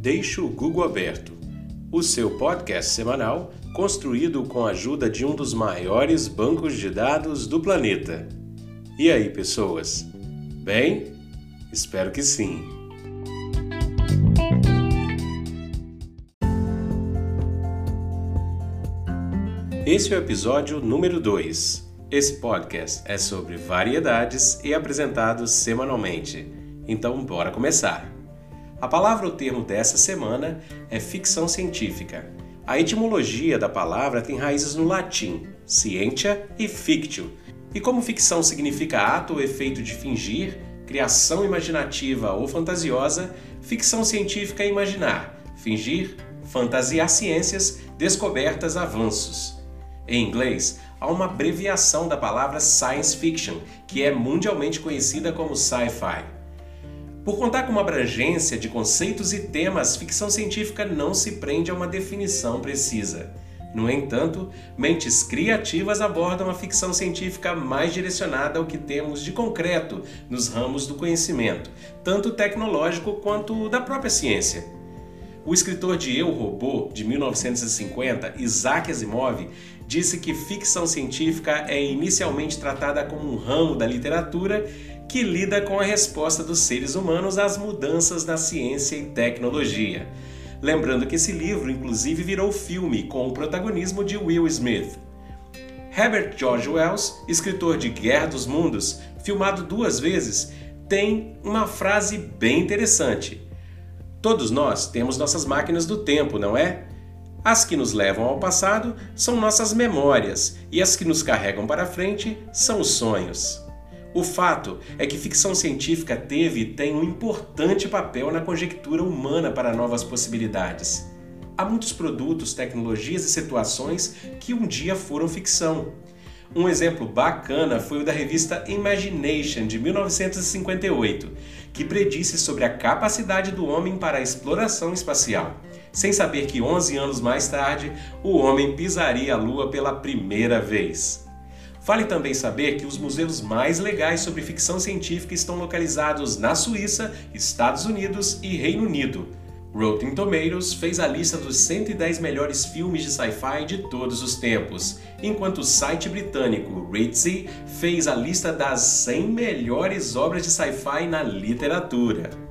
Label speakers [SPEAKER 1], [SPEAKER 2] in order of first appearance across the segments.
[SPEAKER 1] Deixe o Google Aberto, o seu podcast semanal construído com a ajuda de um dos maiores bancos de dados do planeta. E aí, pessoas? Bem? Espero que sim. Esse é o episódio número 2. Esse podcast é sobre variedades e apresentado semanalmente. Então, bora começar! A palavra ou termo dessa semana é ficção científica. A etimologia da palavra tem raízes no latim, scientia e fictio. E como ficção significa ato ou efeito de fingir, criação imaginativa ou fantasiosa, ficção científica é imaginar, fingir, fantasiar ciências, descobertas, avanços. Em inglês, há uma abreviação da palavra science fiction, que é mundialmente conhecida como sci-fi. Por contar com uma abrangência de conceitos e temas, ficção científica não se prende a uma definição precisa. No entanto, mentes criativas abordam a ficção científica mais direcionada ao que temos de concreto nos ramos do conhecimento, tanto tecnológico quanto da própria ciência. O escritor de Eu Robô, de 1950, Isaac Asimov, disse que ficção científica é inicialmente tratada como um ramo da literatura que lida com a resposta dos seres humanos às mudanças na ciência e tecnologia. Lembrando que esse livro, inclusive, virou filme com o protagonismo de Will Smith. Herbert George Wells, escritor de Guerra dos Mundos, filmado duas vezes, tem uma frase bem interessante. Todos nós temos nossas máquinas do tempo, não é? As que nos levam ao passado são nossas memórias, e as que nos carregam para frente são os sonhos. O fato é que ficção científica teve e tem um importante papel na conjectura humana para novas possibilidades. Há muitos produtos, tecnologias e situações que um dia foram ficção. Um exemplo bacana foi o da revista Imagination de 1958, que predisse sobre a capacidade do homem para a exploração espacial, sem saber que 11 anos mais tarde o homem pisaria a Lua pela primeira vez. Vale também saber que os museus mais legais sobre ficção científica estão localizados na Suíça, Estados Unidos e Reino Unido. Rotten Tomatoes fez a lista dos 110 melhores filmes de sci-fi de todos os tempos, enquanto o site britânico Ritzy fez a lista das 100 melhores obras de sci-fi na literatura.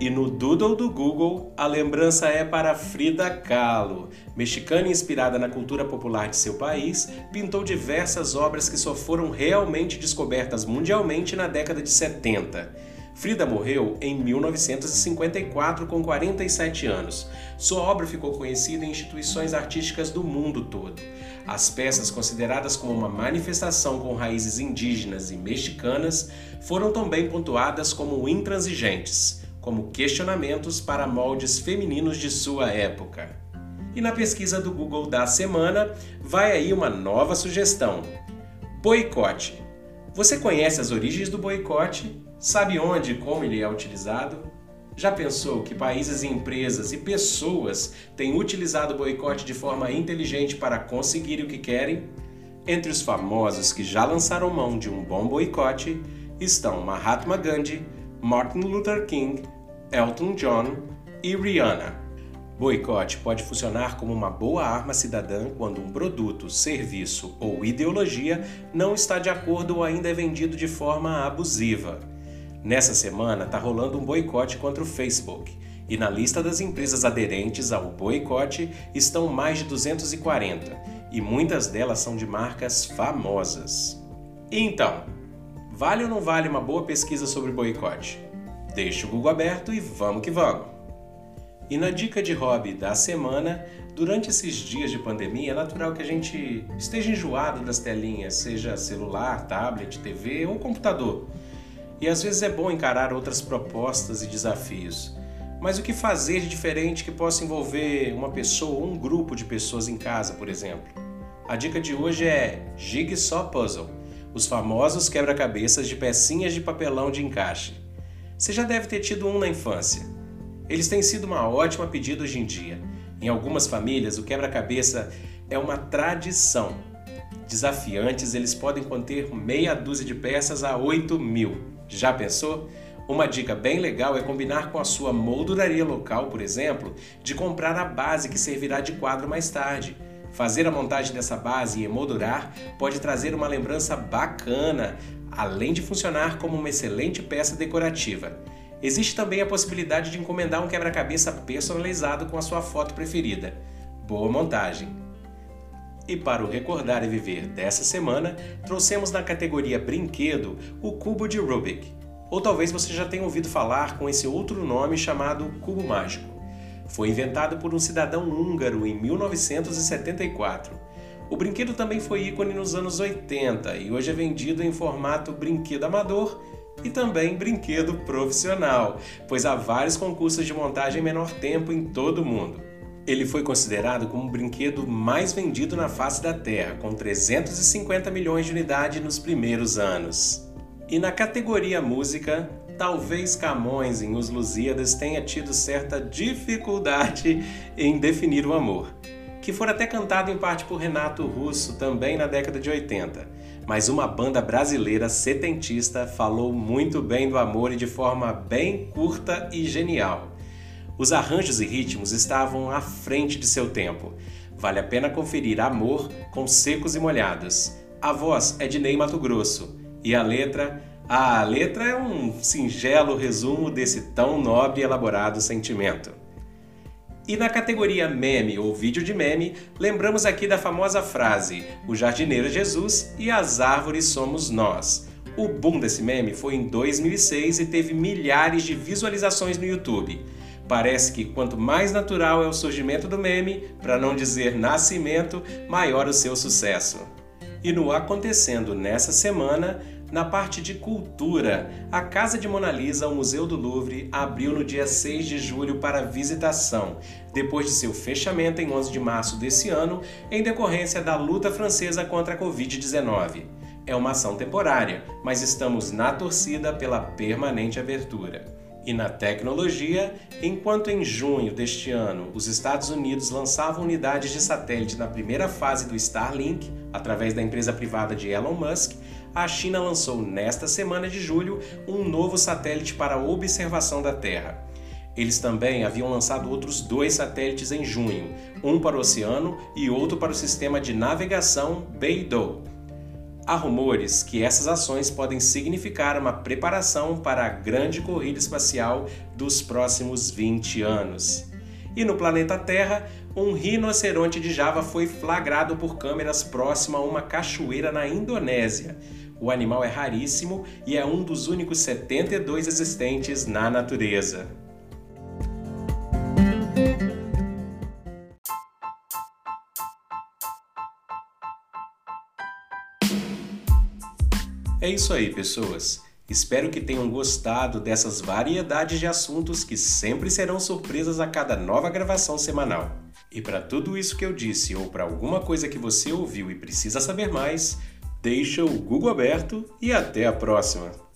[SPEAKER 1] E no Doodle do Google, a lembrança é para Frida Kahlo. Mexicana inspirada na cultura popular de seu país, pintou diversas obras que só foram realmente descobertas mundialmente na década de 70. Frida morreu em 1954 com 47 anos. Sua obra ficou conhecida em instituições artísticas do mundo todo. As peças consideradas como uma manifestação com raízes indígenas e mexicanas foram também pontuadas como intransigentes como questionamentos para moldes femininos de sua época. E na pesquisa do Google da semana, vai aí uma nova sugestão: boicote. Você conhece as origens do boicote? Sabe onde e como ele é utilizado? Já pensou que países, empresas e pessoas têm utilizado o boicote de forma inteligente para conseguir o que querem? Entre os famosos que já lançaram mão de um bom boicote estão Mahatma Gandhi, Martin Luther King Elton John e Rihanna. Boicote pode funcionar como uma boa arma cidadã quando um produto, serviço ou ideologia não está de acordo ou ainda é vendido de forma abusiva. Nessa semana está rolando um boicote contra o Facebook e na lista das empresas aderentes ao boicote estão mais de 240 e muitas delas são de marcas famosas. Então, vale ou não vale uma boa pesquisa sobre boicote? Deixe o Google aberto e vamos que vamos! E na dica de hobby da semana, durante esses dias de pandemia, é natural que a gente esteja enjoado das telinhas, seja celular, tablet, TV ou computador. E às vezes é bom encarar outras propostas e desafios. Mas o que fazer de diferente que possa envolver uma pessoa ou um grupo de pessoas em casa, por exemplo? A dica de hoje é Jigsaw Puzzle, os famosos quebra-cabeças de pecinhas de papelão de encaixe. Você já deve ter tido um na infância. Eles têm sido uma ótima pedida hoje em dia. Em algumas famílias, o quebra-cabeça é uma tradição. Desafiantes, eles podem conter meia dúzia de peças a 8 mil. Já pensou? Uma dica bem legal é combinar com a sua molduraria local, por exemplo, de comprar a base que servirá de quadro mais tarde. Fazer a montagem dessa base e emoldurar pode trazer uma lembrança bacana, além de funcionar como uma excelente peça decorativa. Existe também a possibilidade de encomendar um quebra-cabeça personalizado com a sua foto preferida. Boa montagem! E para o Recordar e Viver dessa semana, trouxemos na categoria Brinquedo o cubo de Rubik. Ou talvez você já tenha ouvido falar com esse outro nome chamado cubo mágico. Foi inventado por um cidadão húngaro em 1974. O brinquedo também foi ícone nos anos 80 e hoje é vendido em formato brinquedo amador e também brinquedo profissional, pois há vários concursos de montagem em menor tempo em todo o mundo. Ele foi considerado como o brinquedo mais vendido na face da Terra, com 350 milhões de unidades nos primeiros anos. E na categoria música, talvez Camões em Os Lusíadas tenha tido certa dificuldade em definir o amor, que for até cantado em parte por Renato Russo também na década de 80. Mas uma banda brasileira setentista falou muito bem do amor e de forma bem curta e genial. Os arranjos e ritmos estavam à frente de seu tempo. Vale a pena conferir Amor com Secos e Molhados. A voz é de Ney Mato Grosso e a letra? A letra é um singelo resumo desse tão nobre e elaborado sentimento. E na categoria meme ou vídeo de meme, lembramos aqui da famosa frase: O jardineiro é Jesus e as árvores somos nós. O boom desse meme foi em 2006 e teve milhares de visualizações no YouTube. Parece que quanto mais natural é o surgimento do meme, para não dizer nascimento, maior o seu sucesso. E no acontecendo nessa semana, na parte de cultura, a Casa de Mona Lisa, o Museu do Louvre, abriu no dia 6 de julho para visitação, depois de seu fechamento em 11 de março desse ano, em decorrência da luta francesa contra a Covid-19. É uma ação temporária, mas estamos na torcida pela permanente abertura. E na tecnologia, enquanto em junho deste ano os Estados Unidos lançavam unidades de satélite na primeira fase do Starlink, através da empresa privada de Elon Musk, a China lançou nesta semana de julho um novo satélite para observação da Terra. Eles também haviam lançado outros dois satélites em junho, um para o oceano e outro para o sistema de navegação Beidou. Há rumores que essas ações podem significar uma preparação para a grande corrida espacial dos próximos 20 anos. E no planeta Terra, um rinoceronte de Java foi flagrado por câmeras próximo a uma cachoeira na Indonésia. O animal é raríssimo e é um dos únicos 72 existentes na natureza. É isso aí, pessoas. Espero que tenham gostado dessas variedades de assuntos que sempre serão surpresas a cada nova gravação semanal. E para tudo isso que eu disse ou para alguma coisa que você ouviu e precisa saber mais, deixa o Google aberto e até a próxima!